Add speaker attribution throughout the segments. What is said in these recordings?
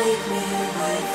Speaker 1: nightmare.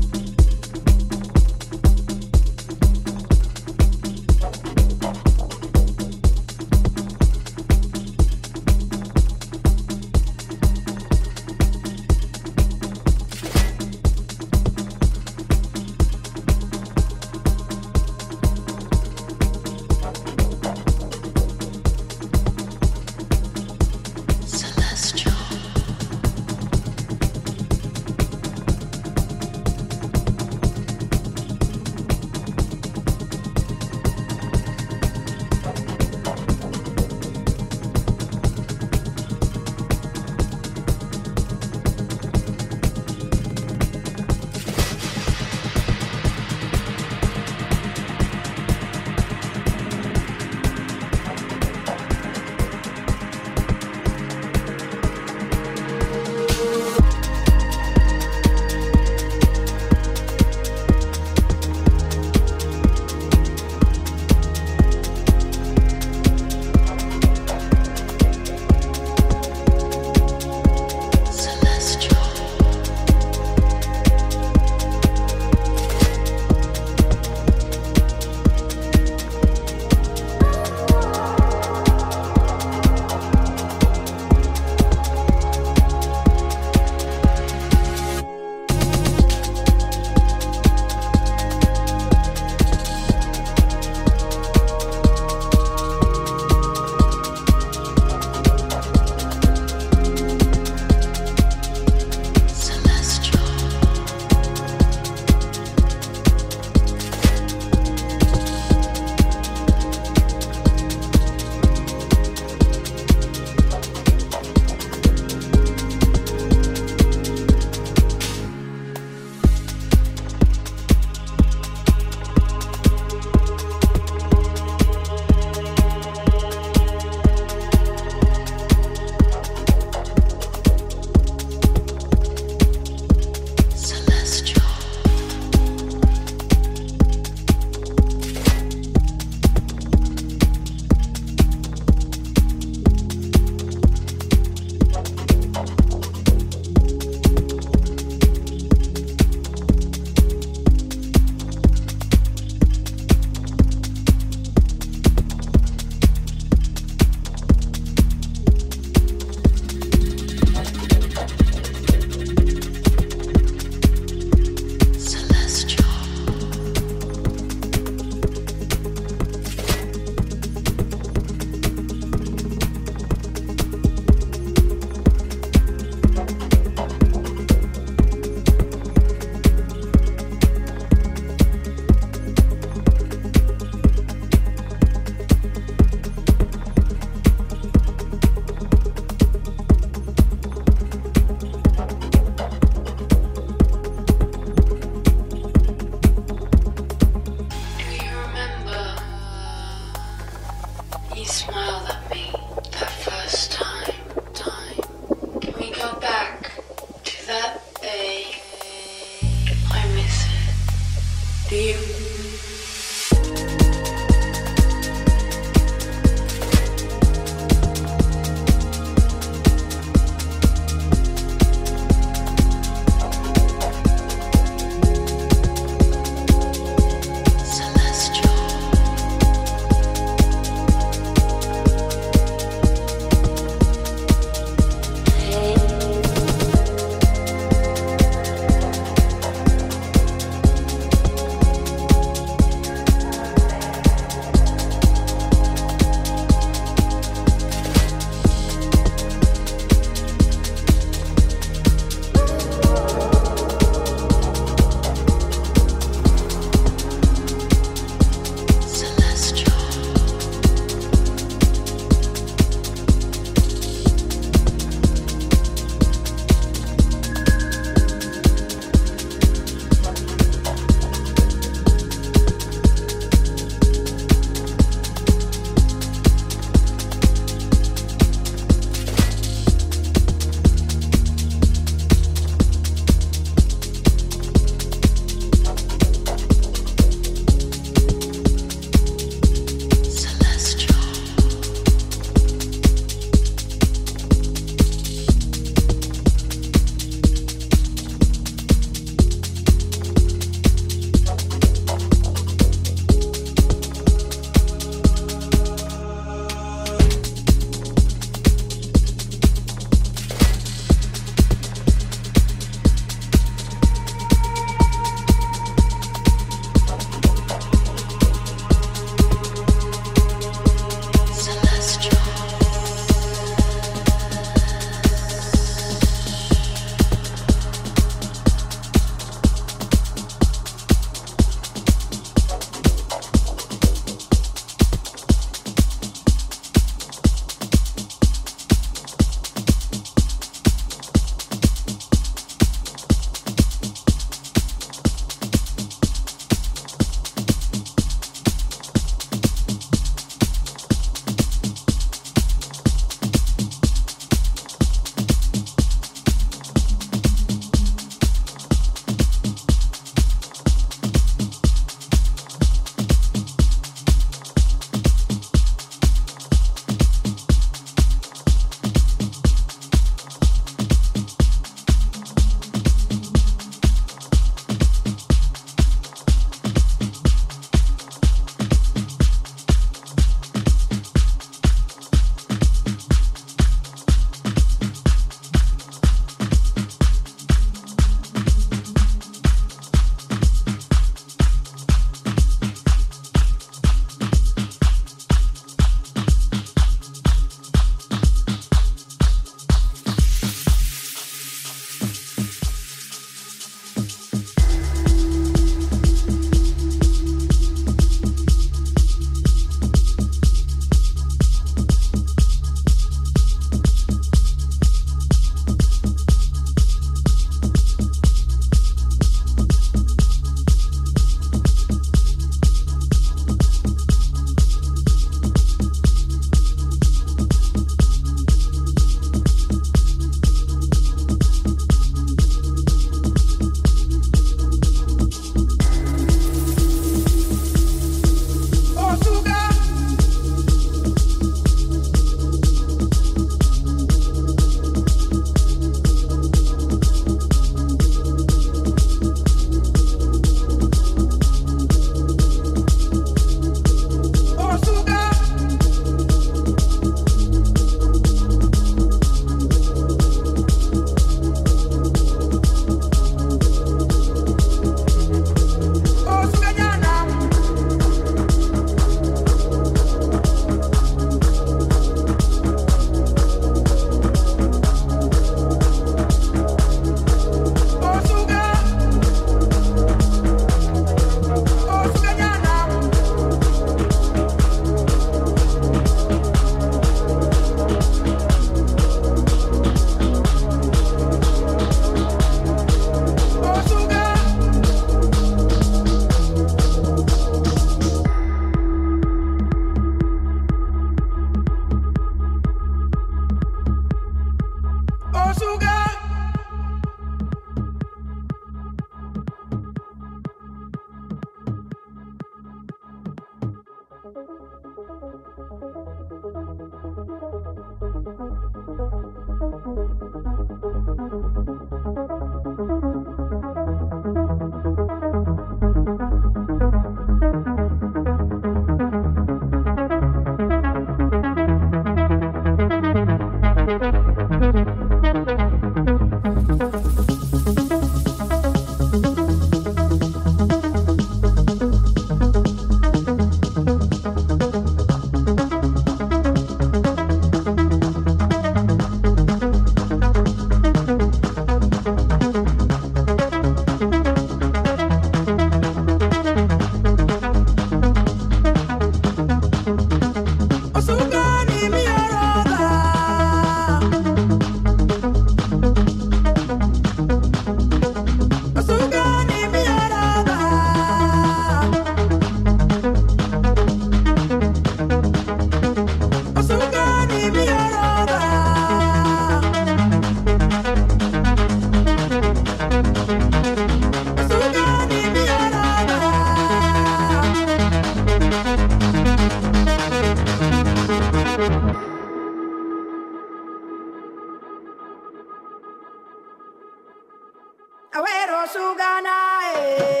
Speaker 2: सुगनाए